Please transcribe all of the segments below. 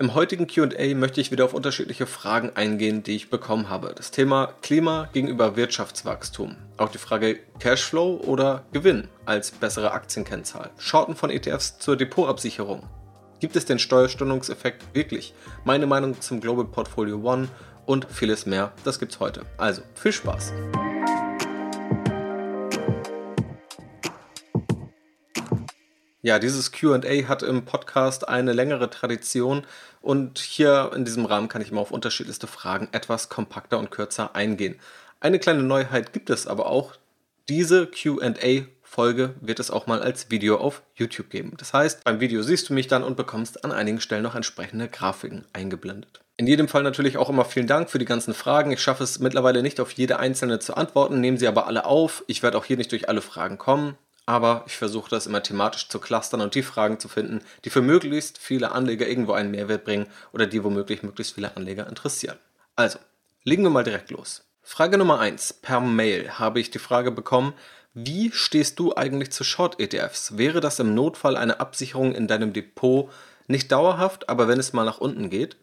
Im heutigen QA möchte ich wieder auf unterschiedliche Fragen eingehen, die ich bekommen habe. Das Thema Klima gegenüber Wirtschaftswachstum. Auch die Frage Cashflow oder Gewinn als bessere Aktienkennzahl. Shorten von ETFs zur Depotabsicherung. Gibt es den Steuerstundungseffekt wirklich? Meine Meinung zum Global Portfolio One und vieles mehr. Das gibt's heute. Also viel Spaß! Ja, dieses QA hat im Podcast eine längere Tradition und hier in diesem Rahmen kann ich immer auf unterschiedlichste Fragen etwas kompakter und kürzer eingehen. Eine kleine Neuheit gibt es aber auch. Diese QA-Folge wird es auch mal als Video auf YouTube geben. Das heißt, beim Video siehst du mich dann und bekommst an einigen Stellen noch entsprechende Grafiken eingeblendet. In jedem Fall natürlich auch immer vielen Dank für die ganzen Fragen. Ich schaffe es mittlerweile nicht auf jede einzelne zu antworten, nehme sie aber alle auf. Ich werde auch hier nicht durch alle Fragen kommen aber ich versuche das immer thematisch zu clustern und die Fragen zu finden, die für möglichst viele Anleger irgendwo einen Mehrwert bringen oder die womöglich möglichst viele Anleger interessieren. Also, legen wir mal direkt los. Frage Nummer 1. Per Mail habe ich die Frage bekommen, wie stehst du eigentlich zu Short-ETFs? Wäre das im Notfall eine Absicherung in deinem Depot nicht dauerhaft, aber wenn es mal nach unten geht?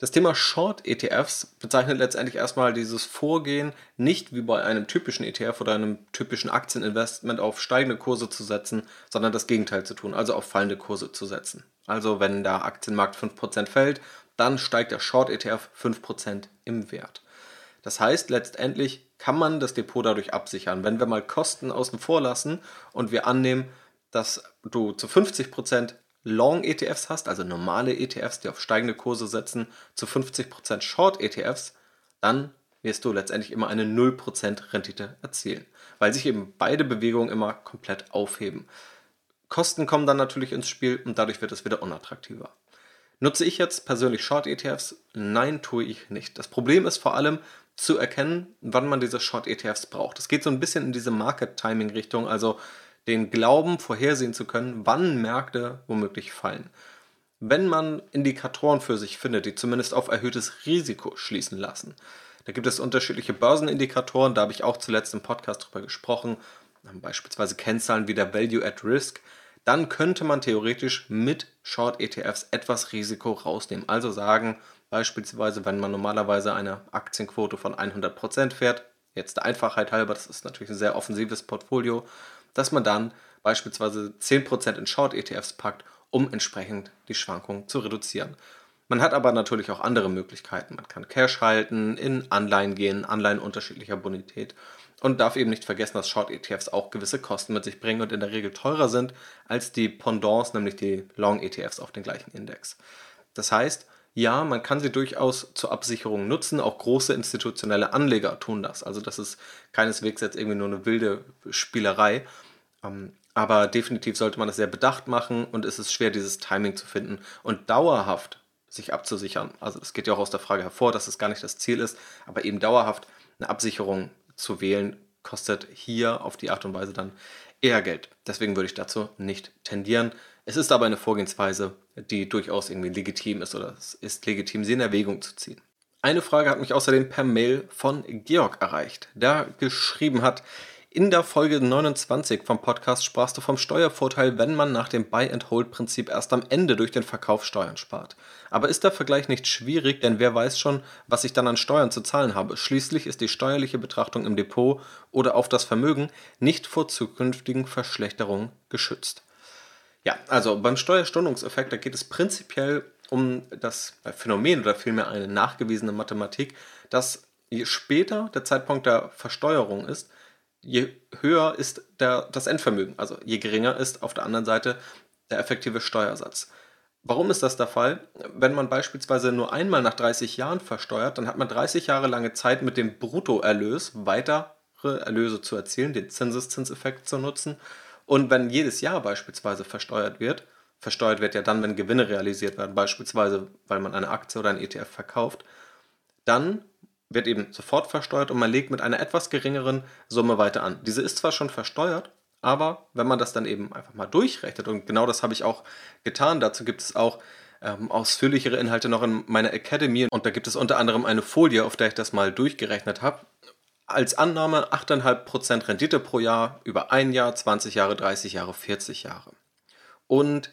Das Thema Short-ETFs bezeichnet letztendlich erstmal dieses Vorgehen, nicht wie bei einem typischen ETF oder einem typischen Aktieninvestment auf steigende Kurse zu setzen, sondern das Gegenteil zu tun, also auf fallende Kurse zu setzen. Also wenn der Aktienmarkt 5% fällt, dann steigt der Short-ETF 5% im Wert. Das heißt, letztendlich kann man das Depot dadurch absichern. Wenn wir mal Kosten außen vor lassen und wir annehmen, dass du zu 50% Long-ETFs hast, also normale ETFs, die auf steigende Kurse setzen, zu 50% Short-ETFs, dann wirst du letztendlich immer eine 0% Rendite erzielen, weil sich eben beide Bewegungen immer komplett aufheben. Kosten kommen dann natürlich ins Spiel und dadurch wird es wieder unattraktiver. Nutze ich jetzt persönlich Short-ETFs? Nein, tue ich nicht. Das Problem ist vor allem zu erkennen, wann man diese Short-ETFs braucht. Es geht so ein bisschen in diese Market-Timing-Richtung, also den Glauben vorhersehen zu können, wann Märkte womöglich fallen. Wenn man Indikatoren für sich findet, die zumindest auf erhöhtes Risiko schließen lassen, da gibt es unterschiedliche Börsenindikatoren, da habe ich auch zuletzt im Podcast drüber gesprochen, beispielsweise Kennzahlen wie der Value at Risk, dann könnte man theoretisch mit Short-ETFs etwas Risiko rausnehmen. Also sagen, beispielsweise, wenn man normalerweise eine Aktienquote von 100% fährt, jetzt der Einfachheit halber, das ist natürlich ein sehr offensives Portfolio, dass man dann beispielsweise 10% in Short-ETFs packt, um entsprechend die Schwankungen zu reduzieren. Man hat aber natürlich auch andere Möglichkeiten. Man kann Cash halten, in Anleihen gehen, Anleihen unterschiedlicher Bonität und darf eben nicht vergessen, dass Short-ETFs auch gewisse Kosten mit sich bringen und in der Regel teurer sind als die Pendants, nämlich die Long-ETFs auf den gleichen Index. Das heißt, ja, man kann sie durchaus zur Absicherung nutzen. Auch große institutionelle Anleger tun das. Also das ist keineswegs jetzt irgendwie nur eine wilde Spielerei. Ähm, aber definitiv sollte man das sehr bedacht machen und es ist schwer, dieses Timing zu finden und dauerhaft sich abzusichern. Also es geht ja auch aus der Frage hervor, dass es gar nicht das Ziel ist, aber eben dauerhaft eine Absicherung zu wählen, kostet hier auf die Art und Weise dann eher Geld. Deswegen würde ich dazu nicht tendieren. Es ist aber eine Vorgehensweise, die durchaus irgendwie legitim ist oder es ist legitim, sie in Erwägung zu ziehen. Eine Frage hat mich außerdem per Mail von Georg erreicht, der geschrieben hat, in der Folge 29 vom Podcast sprachst du vom Steuervorteil, wenn man nach dem Buy-and-Hold-Prinzip erst am Ende durch den Verkauf Steuern spart. Aber ist der Vergleich nicht schwierig, denn wer weiß schon, was ich dann an Steuern zu zahlen habe? Schließlich ist die steuerliche Betrachtung im Depot oder auf das Vermögen nicht vor zukünftigen Verschlechterungen geschützt. Ja, also beim Steuerstundungseffekt, da geht es prinzipiell um das Phänomen oder vielmehr eine nachgewiesene Mathematik, dass je später der Zeitpunkt der Versteuerung ist, je höher ist der, das Endvermögen, also je geringer ist auf der anderen Seite der effektive Steuersatz. Warum ist das der Fall? Wenn man beispielsweise nur einmal nach 30 Jahren versteuert, dann hat man 30 Jahre lange Zeit mit dem Bruttoerlös weitere Erlöse zu erzielen, den Zinseszinseffekt zu nutzen. Und wenn jedes Jahr beispielsweise versteuert wird, versteuert wird ja dann, wenn Gewinne realisiert werden, beispielsweise weil man eine Aktie oder ein ETF verkauft, dann wird eben sofort versteuert und man legt mit einer etwas geringeren Summe weiter an. Diese ist zwar schon versteuert, aber wenn man das dann eben einfach mal durchrechnet, und genau das habe ich auch getan, dazu gibt es auch ähm, ausführlichere Inhalte noch in meiner Academy und da gibt es unter anderem eine Folie, auf der ich das mal durchgerechnet habe. Als Annahme 8,5% Rendite pro Jahr über ein Jahr, 20 Jahre, 30 Jahre, 40 Jahre. Und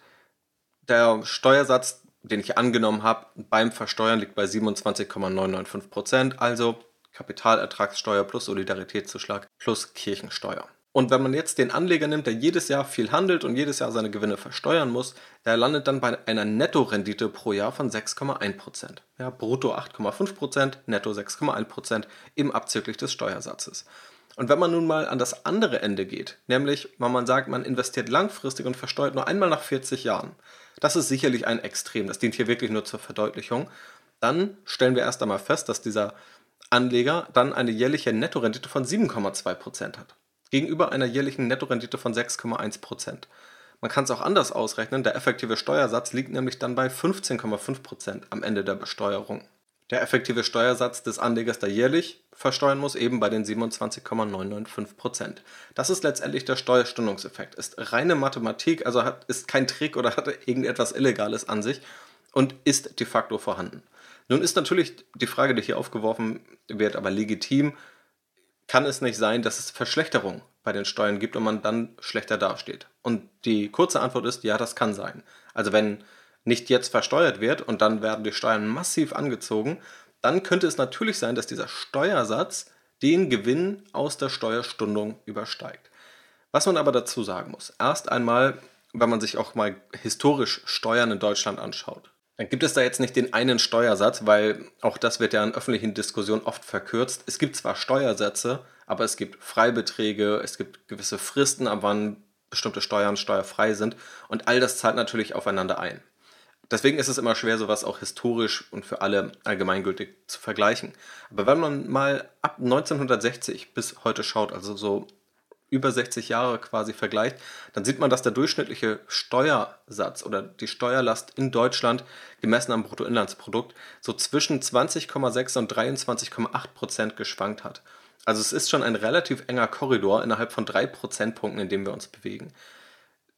der Steuersatz den ich angenommen habe, beim Versteuern liegt bei 27,995 Prozent, also Kapitalertragssteuer plus Solidaritätszuschlag plus Kirchensteuer. Und wenn man jetzt den Anleger nimmt, der jedes Jahr viel handelt und jedes Jahr seine Gewinne versteuern muss, der landet dann bei einer Nettorendite pro Jahr von 6,1%. Ja, brutto 8,5%, netto 6,1%, eben abzüglich des Steuersatzes. Und wenn man nun mal an das andere Ende geht, nämlich wenn man sagt, man investiert langfristig und versteuert nur einmal nach 40 Jahren, das ist sicherlich ein Extrem, das dient hier wirklich nur zur Verdeutlichung, dann stellen wir erst einmal fest, dass dieser Anleger dann eine jährliche Nettorendite von 7,2% hat gegenüber einer jährlichen Nettorendite von 6,1%. Man kann es auch anders ausrechnen, der effektive Steuersatz liegt nämlich dann bei 15,5% am Ende der Besteuerung. Der effektive Steuersatz des Anlegers, der jährlich versteuern muss, eben bei den 27,995%. Das ist letztendlich der Steuerstundungseffekt. Ist reine Mathematik, also hat, ist kein Trick oder hat irgendetwas Illegales an sich und ist de facto vorhanden. Nun ist natürlich die Frage, die hier aufgeworfen wird, aber legitim, kann es nicht sein, dass es Verschlechterung bei den Steuern gibt und man dann schlechter dasteht? Und die kurze Antwort ist, ja, das kann sein. Also wenn nicht jetzt versteuert wird und dann werden die Steuern massiv angezogen, dann könnte es natürlich sein, dass dieser Steuersatz den Gewinn aus der Steuerstundung übersteigt. Was man aber dazu sagen muss, erst einmal, wenn man sich auch mal historisch Steuern in Deutschland anschaut, dann gibt es da jetzt nicht den einen Steuersatz, weil auch das wird ja in öffentlichen Diskussionen oft verkürzt. Es gibt zwar Steuersätze, aber es gibt Freibeträge, es gibt gewisse Fristen, ab wann bestimmte Steuern steuerfrei sind und all das zahlt natürlich aufeinander ein. Deswegen ist es immer schwer, sowas auch historisch und für alle allgemeingültig zu vergleichen. Aber wenn man mal ab 1960 bis heute schaut, also so über 60 Jahre quasi vergleicht, dann sieht man, dass der durchschnittliche Steuersatz oder die Steuerlast in Deutschland gemessen am Bruttoinlandsprodukt so zwischen 20,6 und 23,8 Prozent geschwankt hat. Also es ist schon ein relativ enger Korridor innerhalb von drei Prozentpunkten, in dem wir uns bewegen.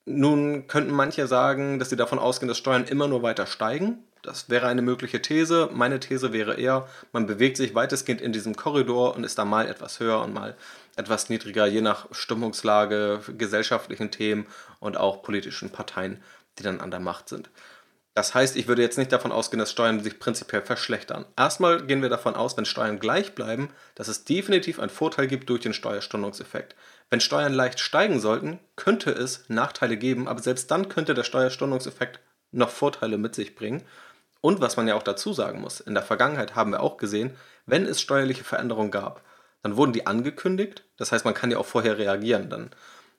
Nun könnten manche sagen, dass sie davon ausgehen, dass Steuern immer nur weiter steigen. Das wäre eine mögliche These. Meine These wäre eher, man bewegt sich weitestgehend in diesem Korridor und ist da mal etwas höher und mal etwas niedriger, je nach Stimmungslage, gesellschaftlichen Themen und auch politischen Parteien, die dann an der Macht sind. Das heißt, ich würde jetzt nicht davon ausgehen, dass Steuern sich prinzipiell verschlechtern. Erstmal gehen wir davon aus, wenn Steuern gleich bleiben, dass es definitiv einen Vorteil gibt durch den Steuerstundungseffekt. Wenn Steuern leicht steigen sollten, könnte es Nachteile geben, aber selbst dann könnte der Steuerstundungseffekt noch Vorteile mit sich bringen. Und was man ja auch dazu sagen muss, in der Vergangenheit haben wir auch gesehen, wenn es steuerliche Veränderungen gab, dann wurden die angekündigt. Das heißt, man kann ja auch vorher reagieren. Dann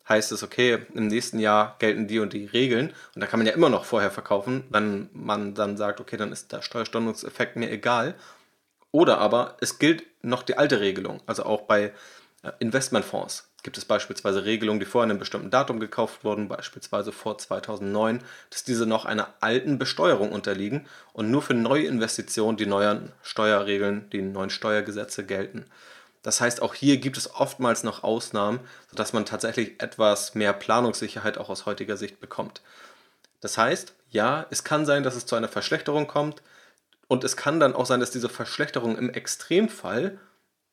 heißt es, okay, im nächsten Jahr gelten die und die Regeln. Und da kann man ja immer noch vorher verkaufen, wenn man dann sagt, okay, dann ist der Steuerstundungseffekt mir egal. Oder aber es gilt noch die alte Regelung. Also auch bei äh, Investmentfonds gibt es beispielsweise Regelungen, die vor einem bestimmten Datum gekauft wurden, beispielsweise vor 2009, dass diese noch einer alten Besteuerung unterliegen und nur für neue Investitionen die neuen Steuerregeln, die neuen Steuergesetze gelten. Das heißt, auch hier gibt es oftmals noch Ausnahmen, sodass man tatsächlich etwas mehr Planungssicherheit auch aus heutiger Sicht bekommt. Das heißt, ja, es kann sein, dass es zu einer Verschlechterung kommt und es kann dann auch sein, dass diese Verschlechterung im Extremfall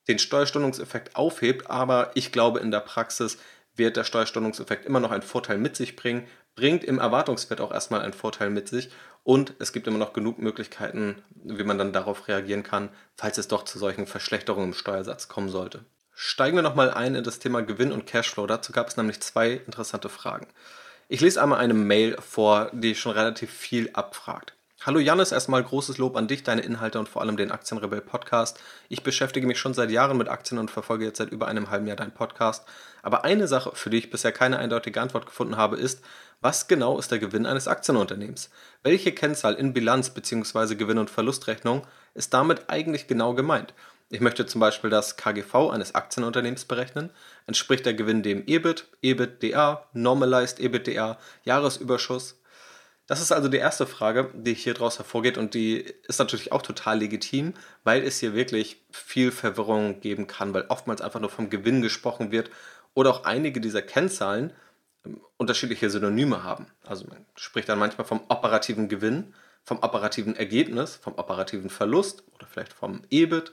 den Steuerstundungseffekt aufhebt, aber ich glaube, in der Praxis wird der Steuerstundungseffekt immer noch einen Vorteil mit sich bringen, bringt im Erwartungswert auch erstmal einen Vorteil mit sich und es gibt immer noch genug Möglichkeiten, wie man dann darauf reagieren kann, falls es doch zu solchen Verschlechterungen im Steuersatz kommen sollte. Steigen wir nochmal ein in das Thema Gewinn und Cashflow. Dazu gab es nämlich zwei interessante Fragen. Ich lese einmal eine Mail vor, die schon relativ viel abfragt. Hallo Janis, erstmal großes Lob an dich, deine Inhalte und vor allem den Aktienrebell Podcast. Ich beschäftige mich schon seit Jahren mit Aktien und verfolge jetzt seit über einem halben Jahr deinen Podcast. Aber eine Sache, für die ich bisher keine eindeutige Antwort gefunden habe, ist, was genau ist der Gewinn eines Aktienunternehmens? Welche Kennzahl in Bilanz bzw. Gewinn- und Verlustrechnung ist damit eigentlich genau gemeint? Ich möchte zum Beispiel das KGV eines Aktienunternehmens berechnen. Entspricht der Gewinn dem EBIT, EBITDA, Normalized EBITDA, Jahresüberschuss? Das ist also die erste Frage, die hier daraus hervorgeht und die ist natürlich auch total legitim, weil es hier wirklich viel Verwirrung geben kann, weil oftmals einfach nur vom Gewinn gesprochen wird oder auch einige dieser Kennzahlen unterschiedliche Synonyme haben. Also man spricht dann manchmal vom operativen Gewinn, vom operativen Ergebnis, vom operativen Verlust oder vielleicht vom EBIT.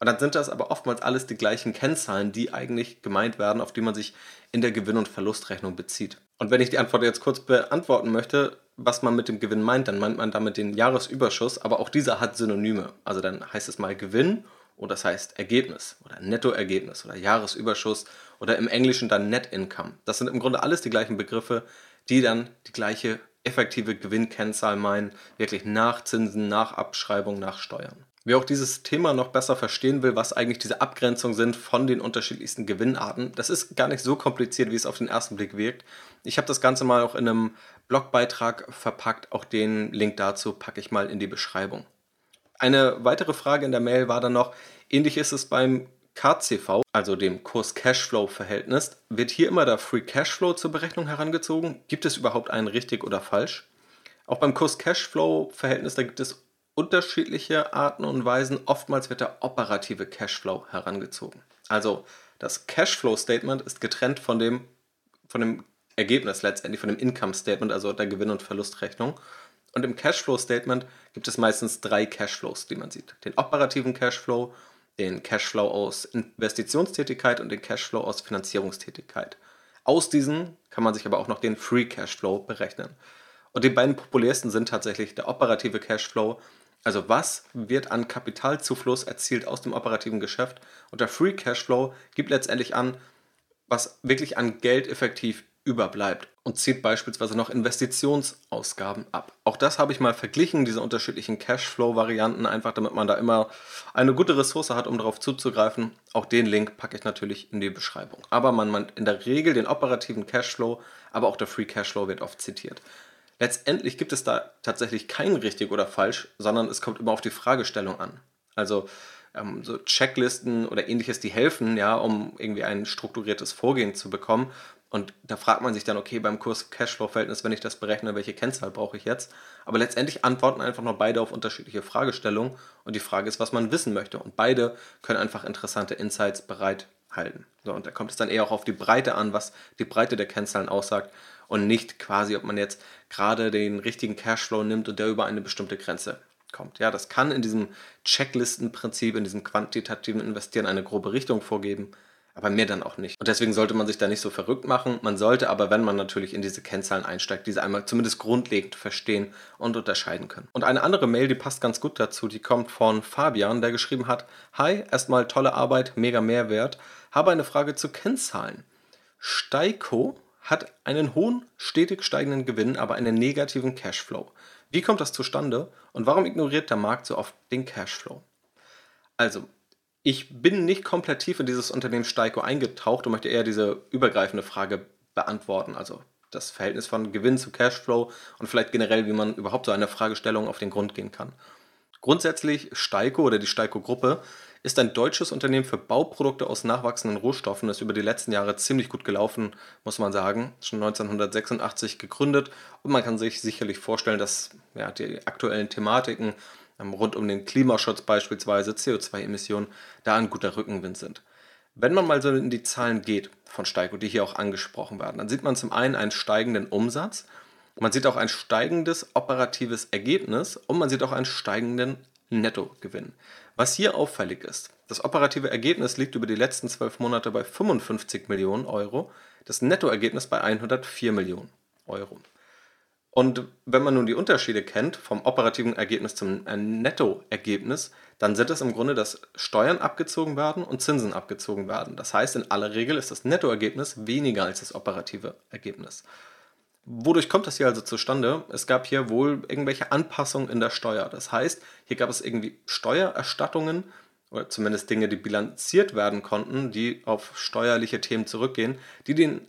Und dann sind das aber oftmals alles die gleichen Kennzahlen, die eigentlich gemeint werden, auf die man sich in der Gewinn- und Verlustrechnung bezieht. Und wenn ich die Antwort jetzt kurz beantworten möchte, was man mit dem Gewinn meint, dann meint man damit den Jahresüberschuss, aber auch dieser hat Synonyme. Also dann heißt es mal Gewinn und das heißt Ergebnis oder Nettoergebnis oder Jahresüberschuss oder im Englischen dann Net Income. Das sind im Grunde alles die gleichen Begriffe, die dann die gleiche effektive Gewinnkennzahl meinen, wirklich nach Zinsen, nach Abschreibung, nach Steuern. Wer auch dieses Thema noch besser verstehen will, was eigentlich diese Abgrenzungen sind von den unterschiedlichsten Gewinnarten, das ist gar nicht so kompliziert, wie es auf den ersten Blick wirkt. Ich habe das Ganze mal auch in einem Blogbeitrag verpackt. Auch den Link dazu packe ich mal in die Beschreibung. Eine weitere Frage in der Mail war dann noch, ähnlich ist es beim KCV, also dem Kurs-Cashflow-Verhältnis. Wird hier immer der Free Cashflow zur Berechnung herangezogen? Gibt es überhaupt einen richtig oder falsch? Auch beim Kurs-Cashflow-Verhältnis, da gibt es unterschiedliche Arten und Weisen. Oftmals wird der operative Cashflow herangezogen. Also das Cashflow-Statement ist getrennt von dem, von dem Ergebnis letztendlich, von dem Income-Statement, also der Gewinn- und Verlustrechnung. Und im Cashflow-Statement gibt es meistens drei Cashflows, die man sieht. Den operativen Cashflow, den Cashflow aus Investitionstätigkeit und den Cashflow aus Finanzierungstätigkeit. Aus diesen kann man sich aber auch noch den Free Cashflow berechnen. Und die beiden populärsten sind tatsächlich der operative Cashflow also was wird an Kapitalzufluss erzielt aus dem operativen Geschäft? Und der Free Cashflow gibt letztendlich an, was wirklich an Geld effektiv überbleibt und zieht beispielsweise noch Investitionsausgaben ab. Auch das habe ich mal verglichen, diese unterschiedlichen Cashflow-Varianten, einfach damit man da immer eine gute Ressource hat, um darauf zuzugreifen. Auch den Link packe ich natürlich in die Beschreibung. Aber man meint in der Regel den operativen Cashflow, aber auch der Free Cashflow wird oft zitiert. Letztendlich gibt es da tatsächlich kein richtig oder falsch, sondern es kommt immer auf die Fragestellung an. Also ähm, so Checklisten oder ähnliches, die helfen, ja, um irgendwie ein strukturiertes Vorgehen zu bekommen. Und da fragt man sich dann, okay, beim Kurs Cashflow-Verhältnis, wenn ich das berechne, welche Kennzahl brauche ich jetzt? Aber letztendlich antworten einfach nur beide auf unterschiedliche Fragestellungen. Und die Frage ist, was man wissen möchte. Und beide können einfach interessante Insights bereithalten. So, und da kommt es dann eher auch auf die Breite an, was die Breite der Kennzahlen aussagt und nicht quasi, ob man jetzt gerade den richtigen Cashflow nimmt und der über eine bestimmte Grenze kommt. Ja, das kann in diesem Checklistenprinzip, in diesem quantitativen Investieren eine grobe Richtung vorgeben, aber mehr dann auch nicht. Und deswegen sollte man sich da nicht so verrückt machen. Man sollte aber, wenn man natürlich in diese Kennzahlen einsteigt, diese einmal zumindest grundlegend verstehen und unterscheiden können. Und eine andere Mail, die passt ganz gut dazu, die kommt von Fabian, der geschrieben hat: Hi, erstmal tolle Arbeit, mega Mehrwert. Habe eine Frage zu Kennzahlen. Steiko hat einen hohen, stetig steigenden Gewinn, aber einen negativen Cashflow. Wie kommt das zustande und warum ignoriert der Markt so oft den Cashflow? Also, ich bin nicht komplett tief in dieses Unternehmen Steiko eingetaucht und möchte eher diese übergreifende Frage beantworten, also das Verhältnis von Gewinn zu Cashflow und vielleicht generell, wie man überhaupt so einer Fragestellung auf den Grund gehen kann. Grundsätzlich Steiko oder die Steiko-Gruppe ist ein deutsches Unternehmen für Bauprodukte aus nachwachsenden Rohstoffen, das über die letzten Jahre ziemlich gut gelaufen, muss man sagen. Schon 1986 gegründet und man kann sich sicherlich vorstellen, dass ja, die aktuellen Thematiken rund um den Klimaschutz beispielsweise, CO2-Emissionen, da ein guter Rückenwind sind. Wenn man mal so in die Zahlen geht von Steiko, die hier auch angesprochen werden, dann sieht man zum einen einen steigenden Umsatz, man sieht auch ein steigendes operatives Ergebnis und man sieht auch einen steigenden Nettogewinn. Was hier auffällig ist, das operative Ergebnis liegt über die letzten zwölf Monate bei 55 Millionen Euro, das Nettoergebnis bei 104 Millionen Euro. Und wenn man nun die Unterschiede kennt vom operativen Ergebnis zum äh, Nettoergebnis, dann sind es im Grunde, dass Steuern abgezogen werden und Zinsen abgezogen werden. Das heißt, in aller Regel ist das Nettoergebnis weniger als das operative Ergebnis. Wodurch kommt das hier also zustande? Es gab hier wohl irgendwelche Anpassungen in der Steuer. Das heißt, hier gab es irgendwie Steuererstattungen oder zumindest Dinge, die bilanziert werden konnten, die auf steuerliche Themen zurückgehen, die den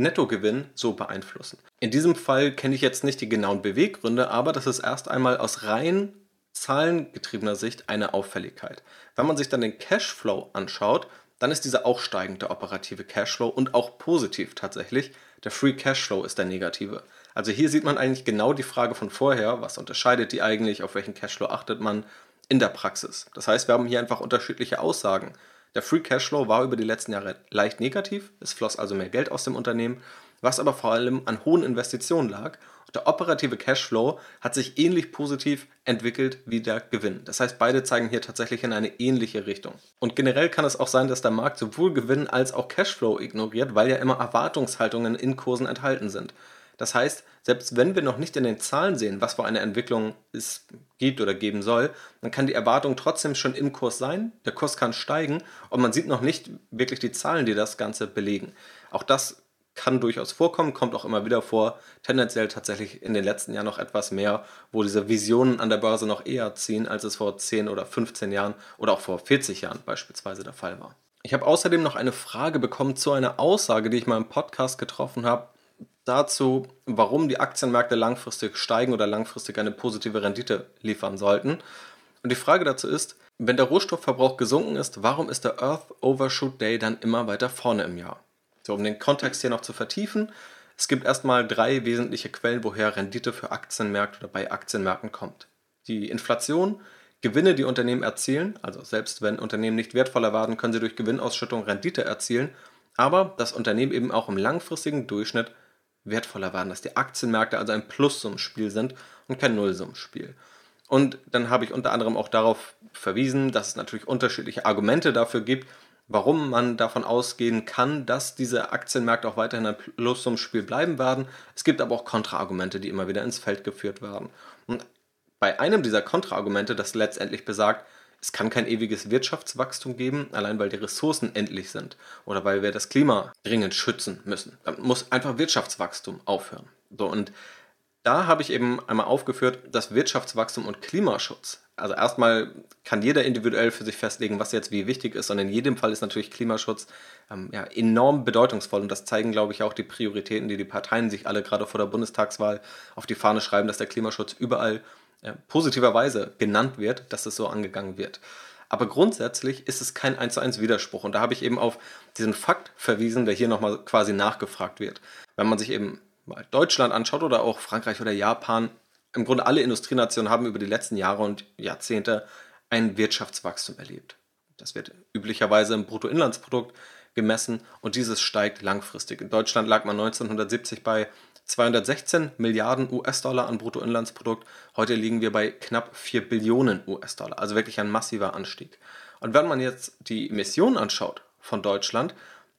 Nettogewinn so beeinflussen. In diesem Fall kenne ich jetzt nicht die genauen Beweggründe, aber das ist erst einmal aus rein zahlengetriebener Sicht eine Auffälligkeit. Wenn man sich dann den Cashflow anschaut, dann ist dieser auch steigend, der operative Cashflow und auch positiv tatsächlich. Der Free Cashflow ist der negative. Also hier sieht man eigentlich genau die Frage von vorher, was unterscheidet die eigentlich, auf welchen Cashflow achtet man in der Praxis. Das heißt, wir haben hier einfach unterschiedliche Aussagen. Der Free Cashflow war über die letzten Jahre leicht negativ, es floss also mehr Geld aus dem Unternehmen, was aber vor allem an hohen Investitionen lag der operative Cashflow hat sich ähnlich positiv entwickelt wie der Gewinn. Das heißt, beide zeigen hier tatsächlich in eine ähnliche Richtung. Und generell kann es auch sein, dass der Markt sowohl Gewinn als auch Cashflow ignoriert, weil ja immer Erwartungshaltungen in Kursen enthalten sind. Das heißt, selbst wenn wir noch nicht in den Zahlen sehen, was für eine Entwicklung es gibt oder geben soll, dann kann die Erwartung trotzdem schon im Kurs sein, der Kurs kann steigen und man sieht noch nicht wirklich die Zahlen, die das Ganze belegen. Auch das kann durchaus vorkommen, kommt auch immer wieder vor, tendenziell tatsächlich in den letzten Jahren noch etwas mehr, wo diese Visionen an der Börse noch eher ziehen, als es vor 10 oder 15 Jahren oder auch vor 40 Jahren beispielsweise der Fall war. Ich habe außerdem noch eine Frage bekommen zu einer Aussage, die ich mal im Podcast getroffen habe, dazu, warum die Aktienmärkte langfristig steigen oder langfristig eine positive Rendite liefern sollten. Und die Frage dazu ist, wenn der Rohstoffverbrauch gesunken ist, warum ist der Earth Overshoot Day dann immer weiter vorne im Jahr? So, um den Kontext hier noch zu vertiefen, es gibt erstmal drei wesentliche Quellen, woher Rendite für Aktienmärkte oder bei Aktienmärkten kommt. Die Inflation, Gewinne, die Unternehmen erzielen, also selbst wenn Unternehmen nicht wertvoller werden, können sie durch Gewinnausschüttung Rendite erzielen, aber das Unternehmen eben auch im langfristigen Durchschnitt wertvoller werden, dass die Aktienmärkte also ein Plussummenspiel sind und kein Nullsummenspiel. Und dann habe ich unter anderem auch darauf verwiesen, dass es natürlich unterschiedliche Argumente dafür gibt, warum man davon ausgehen kann, dass diese Aktienmärkte auch weiterhin ein Plussummenspiel bleiben werden. Es gibt aber auch Kontraargumente, die immer wieder ins Feld geführt werden. Und bei einem dieser Kontraargumente, das letztendlich besagt, es kann kein ewiges Wirtschaftswachstum geben, allein weil die Ressourcen endlich sind oder weil wir das Klima dringend schützen müssen. Dann muss einfach Wirtschaftswachstum aufhören. So, und da habe ich eben einmal aufgeführt, dass Wirtschaftswachstum und Klimaschutz, also erstmal kann jeder individuell für sich festlegen, was jetzt wie wichtig ist, und in jedem Fall ist natürlich Klimaschutz ähm, ja, enorm bedeutungsvoll und das zeigen, glaube ich, auch die Prioritäten, die die Parteien sich alle gerade vor der Bundestagswahl auf die Fahne schreiben, dass der Klimaschutz überall äh, positiverweise genannt wird, dass es so angegangen wird. Aber grundsätzlich ist es kein 1 zu 1 Widerspruch. Und da habe ich eben auf diesen Fakt verwiesen, der hier nochmal quasi nachgefragt wird. Wenn man sich eben mal Deutschland anschaut oder auch Frankreich oder Japan, im Grunde alle Industrienationen haben über die letzten Jahre und Jahrzehnte ein Wirtschaftswachstum erlebt. Das wird üblicherweise im Bruttoinlandsprodukt gemessen und dieses steigt langfristig. In Deutschland lag man 1970 bei 216 Milliarden US-Dollar an Bruttoinlandsprodukt. Heute liegen wir bei knapp 4 Billionen US-Dollar. Also wirklich ein massiver Anstieg. Und wenn man jetzt die Emissionen anschaut von Deutschland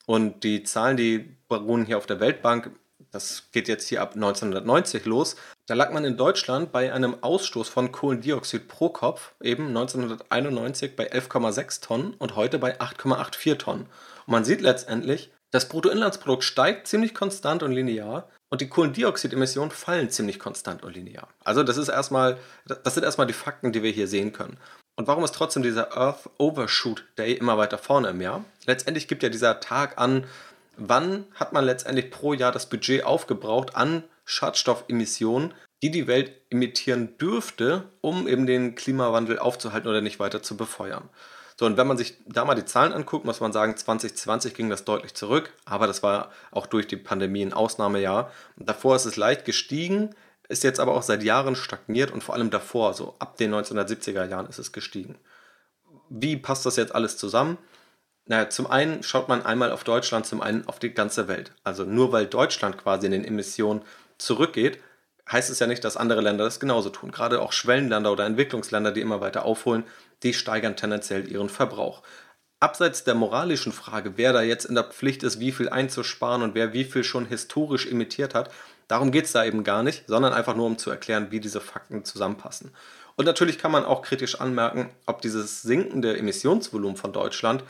und die Zahlen, die beruhen hier auf der Weltbank, das geht jetzt hier ab 1990 los, da lag man in Deutschland bei einem Ausstoß von Kohlendioxid pro Kopf eben 1991 bei 11,6 Tonnen und heute bei 8,84 Tonnen. Und man sieht letztendlich, das Bruttoinlandsprodukt steigt ziemlich konstant und linear, und die Kohlendioxidemissionen fallen ziemlich konstant und linear. Also das ist erstmal, das sind erstmal die Fakten, die wir hier sehen können. Und warum ist trotzdem dieser Earth Overshoot Day immer weiter vorne im Jahr? Letztendlich gibt ja dieser Tag an, wann hat man letztendlich pro Jahr das Budget aufgebraucht an Schadstoffemissionen, die die Welt emittieren dürfte, um eben den Klimawandel aufzuhalten oder nicht weiter zu befeuern. So, und wenn man sich da mal die Zahlen anguckt, muss man sagen, 2020 ging das deutlich zurück, aber das war auch durch die Pandemie ein Ausnahmejahr. Davor ist es leicht gestiegen, ist jetzt aber auch seit Jahren stagniert und vor allem davor, so ab den 1970er Jahren ist es gestiegen. Wie passt das jetzt alles zusammen? Naja, zum einen schaut man einmal auf Deutschland, zum einen auf die ganze Welt. Also nur weil Deutschland quasi in den Emissionen zurückgeht, heißt es ja nicht, dass andere Länder das genauso tun. Gerade auch Schwellenländer oder Entwicklungsländer, die immer weiter aufholen, die steigern tendenziell ihren Verbrauch. Abseits der moralischen Frage, wer da jetzt in der Pflicht ist, wie viel einzusparen und wer wie viel schon historisch emittiert hat, darum geht es da eben gar nicht, sondern einfach nur um zu erklären, wie diese Fakten zusammenpassen. Und natürlich kann man auch kritisch anmerken, ob dieses sinkende Emissionsvolumen von Deutschland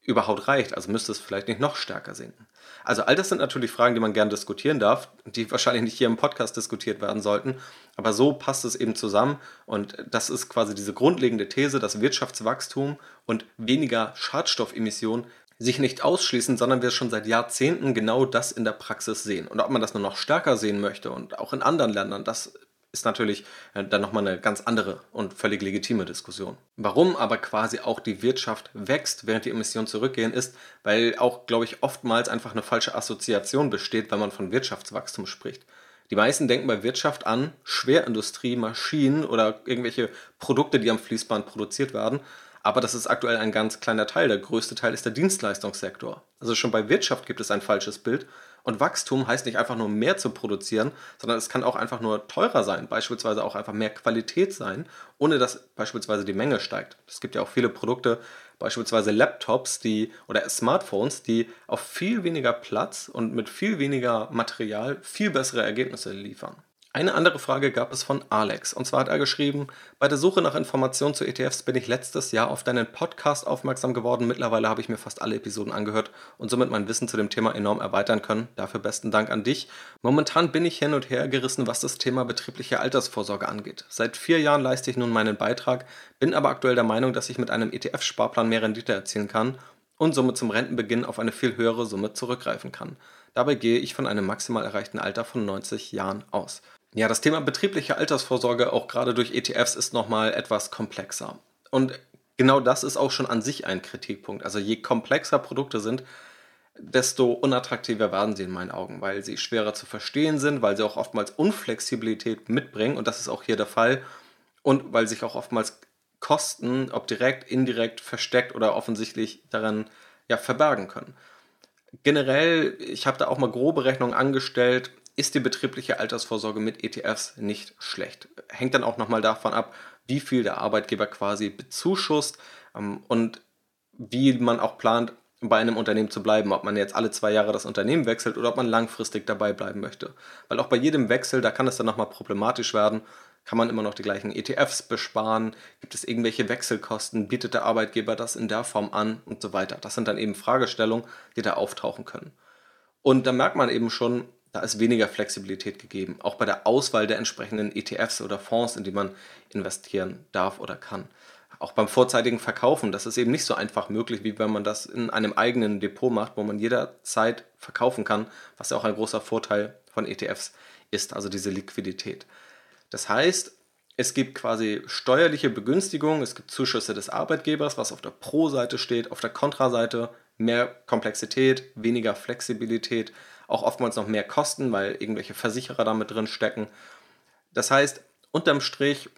überhaupt reicht. Also müsste es vielleicht nicht noch stärker sinken. Also all das sind natürlich Fragen, die man gerne diskutieren darf, die wahrscheinlich nicht hier im Podcast diskutiert werden sollten. Aber so passt es eben zusammen. Und das ist quasi diese grundlegende These, dass Wirtschaftswachstum und weniger Schadstoffemissionen sich nicht ausschließen, sondern wir schon seit Jahrzehnten genau das in der Praxis sehen. Und ob man das nur noch stärker sehen möchte und auch in anderen Ländern, das ist natürlich äh, dann nochmal eine ganz andere und völlig legitime Diskussion. Warum aber quasi auch die Wirtschaft wächst, während die Emissionen zurückgehen, ist, weil auch, glaube ich, oftmals einfach eine falsche Assoziation besteht, wenn man von Wirtschaftswachstum spricht. Die meisten denken bei Wirtschaft an Schwerindustrie, Maschinen oder irgendwelche Produkte, die am Fließband produziert werden. Aber das ist aktuell ein ganz kleiner Teil. Der größte Teil ist der Dienstleistungssektor. Also schon bei Wirtschaft gibt es ein falsches Bild. Und Wachstum heißt nicht einfach nur mehr zu produzieren, sondern es kann auch einfach nur teurer sein, beispielsweise auch einfach mehr Qualität sein, ohne dass beispielsweise die Menge steigt. Es gibt ja auch viele Produkte, beispielsweise Laptops, die oder Smartphones, die auf viel weniger Platz und mit viel weniger Material viel bessere Ergebnisse liefern. Eine andere Frage gab es von Alex. Und zwar hat er geschrieben, bei der Suche nach Informationen zu ETFs bin ich letztes Jahr auf deinen Podcast aufmerksam geworden. Mittlerweile habe ich mir fast alle Episoden angehört und somit mein Wissen zu dem Thema enorm erweitern können. Dafür besten Dank an dich. Momentan bin ich hin und her gerissen, was das Thema betriebliche Altersvorsorge angeht. Seit vier Jahren leiste ich nun meinen Beitrag, bin aber aktuell der Meinung, dass ich mit einem ETF-Sparplan mehr Rendite erzielen kann und somit zum Rentenbeginn auf eine viel höhere Summe zurückgreifen kann. Dabei gehe ich von einem maximal erreichten Alter von 90 Jahren aus. Ja, das Thema betriebliche Altersvorsorge, auch gerade durch ETFs, ist nochmal etwas komplexer. Und genau das ist auch schon an sich ein Kritikpunkt. Also je komplexer Produkte sind, desto unattraktiver werden sie in meinen Augen, weil sie schwerer zu verstehen sind, weil sie auch oftmals Unflexibilität mitbringen und das ist auch hier der Fall und weil sich auch oftmals Kosten, ob direkt, indirekt, versteckt oder offensichtlich daran ja, verbergen können. Generell, ich habe da auch mal grobe Rechnungen angestellt, ist die betriebliche Altersvorsorge mit ETFs nicht schlecht. Hängt dann auch nochmal davon ab, wie viel der Arbeitgeber quasi bezuschusst ähm, und wie man auch plant, bei einem Unternehmen zu bleiben, ob man jetzt alle zwei Jahre das Unternehmen wechselt oder ob man langfristig dabei bleiben möchte. Weil auch bei jedem Wechsel, da kann es dann nochmal problematisch werden, kann man immer noch die gleichen ETFs besparen, gibt es irgendwelche Wechselkosten, bietet der Arbeitgeber das in der Form an und so weiter. Das sind dann eben Fragestellungen, die da auftauchen können. Und da merkt man eben schon, da ist weniger Flexibilität gegeben, auch bei der Auswahl der entsprechenden ETFs oder Fonds, in die man investieren darf oder kann. Auch beim vorzeitigen Verkaufen, das ist eben nicht so einfach möglich, wie wenn man das in einem eigenen Depot macht, wo man jederzeit verkaufen kann, was ja auch ein großer Vorteil von ETFs ist, also diese Liquidität. Das heißt, es gibt quasi steuerliche Begünstigungen, es gibt Zuschüsse des Arbeitgebers, was auf der Pro-Seite steht, auf der Kontra-Seite mehr Komplexität, weniger Flexibilität, auch oftmals noch mehr Kosten, weil irgendwelche Versicherer damit drin stecken. Das heißt, unterm Strich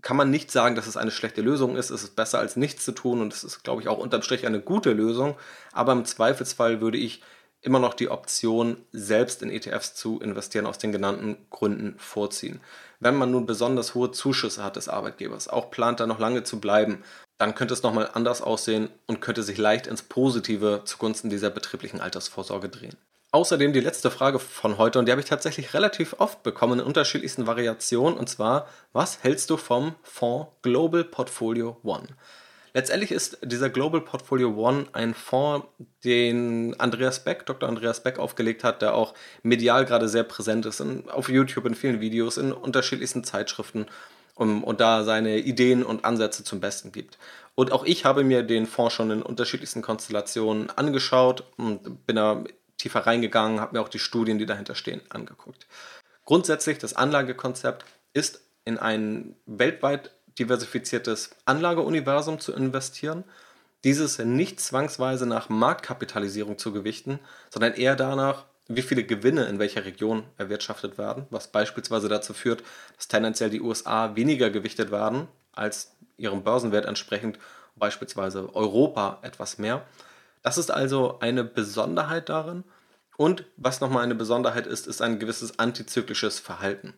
kann man nicht sagen, dass es eine schlechte Lösung ist. Es ist besser als nichts zu tun und es ist, glaube ich, auch unterm Strich eine gute Lösung. Aber im Zweifelsfall würde ich immer noch die Option, selbst in ETFs zu investieren, aus den genannten Gründen vorziehen. Wenn man nun besonders hohe Zuschüsse hat des Arbeitgebers, auch plant da noch lange zu bleiben, dann könnte es nochmal anders aussehen und könnte sich leicht ins Positive zugunsten dieser betrieblichen Altersvorsorge drehen. Außerdem die letzte Frage von heute und die habe ich tatsächlich relativ oft bekommen in unterschiedlichsten Variationen und zwar, was hältst du vom Fonds Global Portfolio One? Letztendlich ist dieser Global Portfolio One ein Fonds, den Andreas Beck, Dr. Andreas Beck aufgelegt hat, der auch medial gerade sehr präsent ist, in, auf YouTube in vielen Videos, in unterschiedlichsten Zeitschriften um, und da seine Ideen und Ansätze zum Besten gibt. Und auch ich habe mir den Fonds schon in unterschiedlichsten Konstellationen angeschaut und bin da tiefer reingegangen, habe mir auch die Studien, die dahinter stehen, angeguckt. Grundsätzlich, das Anlagekonzept ist in ein weltweit diversifiziertes Anlageuniversum zu investieren. Dieses nicht zwangsweise nach Marktkapitalisierung zu gewichten, sondern eher danach, wie viele Gewinne in welcher Region erwirtschaftet werden, was beispielsweise dazu führt, dass tendenziell die USA weniger gewichtet werden als ihrem Börsenwert entsprechend, beispielsweise Europa etwas mehr. Das ist also eine Besonderheit darin. Und was nochmal eine Besonderheit ist, ist ein gewisses antizyklisches Verhalten.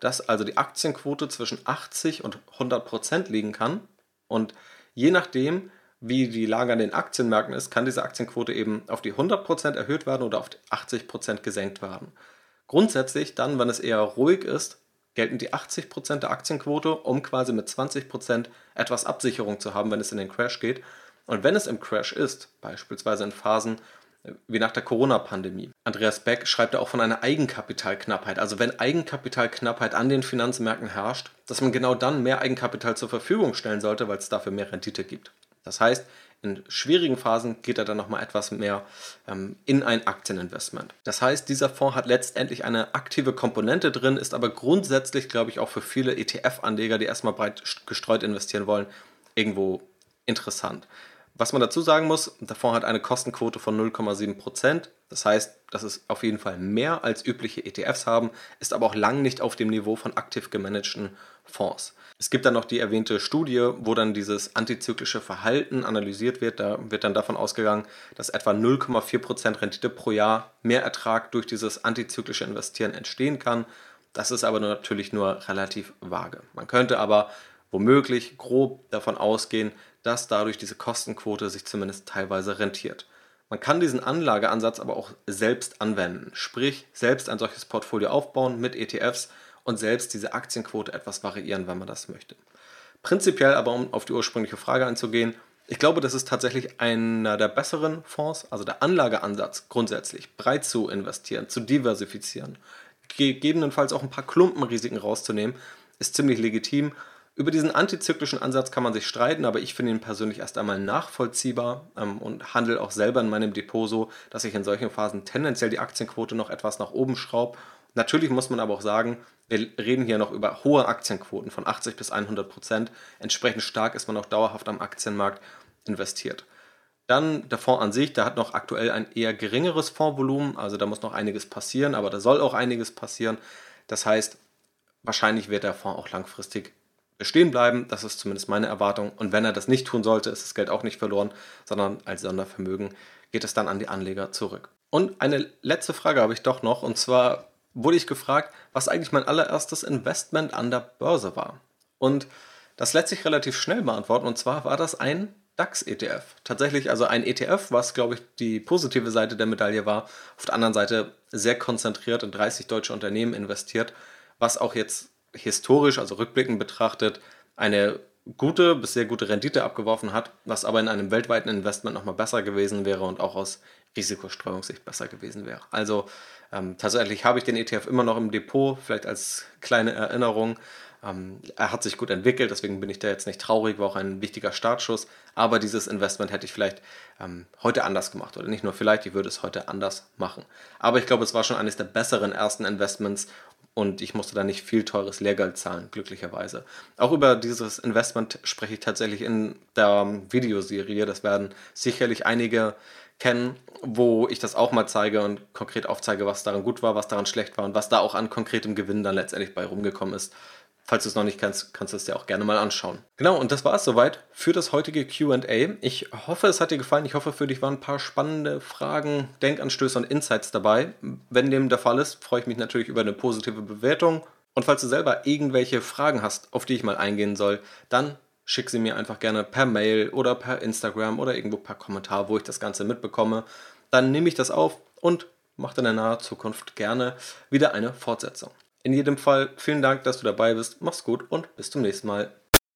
Dass also die Aktienquote zwischen 80 und 100 Prozent liegen kann. Und je nachdem, wie die Lage an den Aktienmärkten ist, kann diese Aktienquote eben auf die 100 Prozent erhöht werden oder auf die 80 Prozent gesenkt werden. Grundsätzlich dann, wenn es eher ruhig ist, gelten die 80 Prozent der Aktienquote, um quasi mit 20 Prozent etwas Absicherung zu haben, wenn es in den Crash geht. Und wenn es im Crash ist, beispielsweise in Phasen äh, wie nach der Corona-Pandemie. Andreas Beck schreibt auch von einer Eigenkapitalknappheit. Also wenn Eigenkapitalknappheit an den Finanzmärkten herrscht, dass man genau dann mehr Eigenkapital zur Verfügung stellen sollte, weil es dafür mehr Rendite gibt. Das heißt, in schwierigen Phasen geht er dann nochmal etwas mehr ähm, in ein Aktieninvestment. Das heißt, dieser Fonds hat letztendlich eine aktive Komponente drin, ist aber grundsätzlich, glaube ich, auch für viele ETF-Anleger, die erstmal breit gestreut investieren wollen, irgendwo interessant Was man dazu sagen muss, der Fonds hat eine Kostenquote von 0,7%. Das heißt, das ist auf jeden Fall mehr als übliche ETFs haben, ist aber auch lang nicht auf dem Niveau von aktiv gemanagten Fonds. Es gibt dann noch die erwähnte Studie, wo dann dieses antizyklische Verhalten analysiert wird. Da wird dann davon ausgegangen, dass etwa 0,4% Rendite pro Jahr mehr Ertrag durch dieses antizyklische Investieren entstehen kann. Das ist aber natürlich nur relativ vage. Man könnte aber womöglich grob davon ausgehen, dass dadurch diese Kostenquote sich zumindest teilweise rentiert. Man kann diesen Anlageansatz aber auch selbst anwenden, sprich selbst ein solches Portfolio aufbauen mit ETFs und selbst diese Aktienquote etwas variieren, wenn man das möchte. Prinzipiell aber, um auf die ursprüngliche Frage einzugehen, ich glaube, das ist tatsächlich einer der besseren Fonds, also der Anlageansatz grundsätzlich, breit zu investieren, zu diversifizieren, gegebenenfalls auch ein paar Klumpenrisiken rauszunehmen, ist ziemlich legitim. Über diesen antizyklischen Ansatz kann man sich streiten, aber ich finde ihn persönlich erst einmal nachvollziehbar ähm, und handle auch selber in meinem Depot so, dass ich in solchen Phasen tendenziell die Aktienquote noch etwas nach oben schraube Natürlich muss man aber auch sagen, wir reden hier noch über hohe Aktienquoten von 80 bis 100 Prozent. Entsprechend stark ist man auch dauerhaft am Aktienmarkt investiert. Dann der Fonds an sich, der hat noch aktuell ein eher geringeres Fondsvolumen, also da muss noch einiges passieren, aber da soll auch einiges passieren. Das heißt, wahrscheinlich wird der Fonds auch langfristig bestehen bleiben. Das ist zumindest meine Erwartung. Und wenn er das nicht tun sollte, ist das Geld auch nicht verloren, sondern als Sondervermögen geht es dann an die Anleger zurück. Und eine letzte Frage habe ich doch noch, und zwar wurde ich gefragt, was eigentlich mein allererstes Investment an der Börse war. Und das lässt sich relativ schnell beantworten. Und zwar war das ein DAX-ETF. Tatsächlich also ein ETF, was, glaube ich, die positive Seite der Medaille war. Auf der anderen Seite sehr konzentriert in 30 deutsche Unternehmen investiert, was auch jetzt historisch, also rückblickend betrachtet, eine gute bis sehr gute Rendite abgeworfen hat, was aber in einem weltweiten Investment nochmal besser gewesen wäre und auch aus Risikostreuungssicht besser gewesen wäre. Also ähm, tatsächlich habe ich den ETF immer noch im Depot, vielleicht als kleine Erinnerung. Ähm, er hat sich gut entwickelt, deswegen bin ich da jetzt nicht traurig, war auch ein wichtiger Startschuss. Aber dieses Investment hätte ich vielleicht ähm, heute anders gemacht oder nicht nur vielleicht, ich würde es heute anders machen. Aber ich glaube, es war schon eines der besseren ersten Investments und ich musste da nicht viel teures Lehrgeld zahlen, glücklicherweise. Auch über dieses Investment spreche ich tatsächlich in der Videoserie. Das werden sicherlich einige kennen, wo ich das auch mal zeige und konkret aufzeige, was daran gut war, was daran schlecht war und was da auch an konkretem Gewinn dann letztendlich bei rumgekommen ist. Falls du es noch nicht kennst, kannst du es dir auch gerne mal anschauen. Genau, und das war es soweit für das heutige QA. Ich hoffe, es hat dir gefallen. Ich hoffe, für dich waren ein paar spannende Fragen, Denkanstöße und Insights dabei. Wenn dem der Fall ist, freue ich mich natürlich über eine positive Bewertung. Und falls du selber irgendwelche Fragen hast, auf die ich mal eingehen soll, dann schick sie mir einfach gerne per Mail oder per Instagram oder irgendwo per Kommentar, wo ich das Ganze mitbekomme. Dann nehme ich das auf und mache in der nahen Zukunft gerne wieder eine Fortsetzung. In jedem Fall vielen Dank, dass du dabei bist. Mach's gut und bis zum nächsten Mal.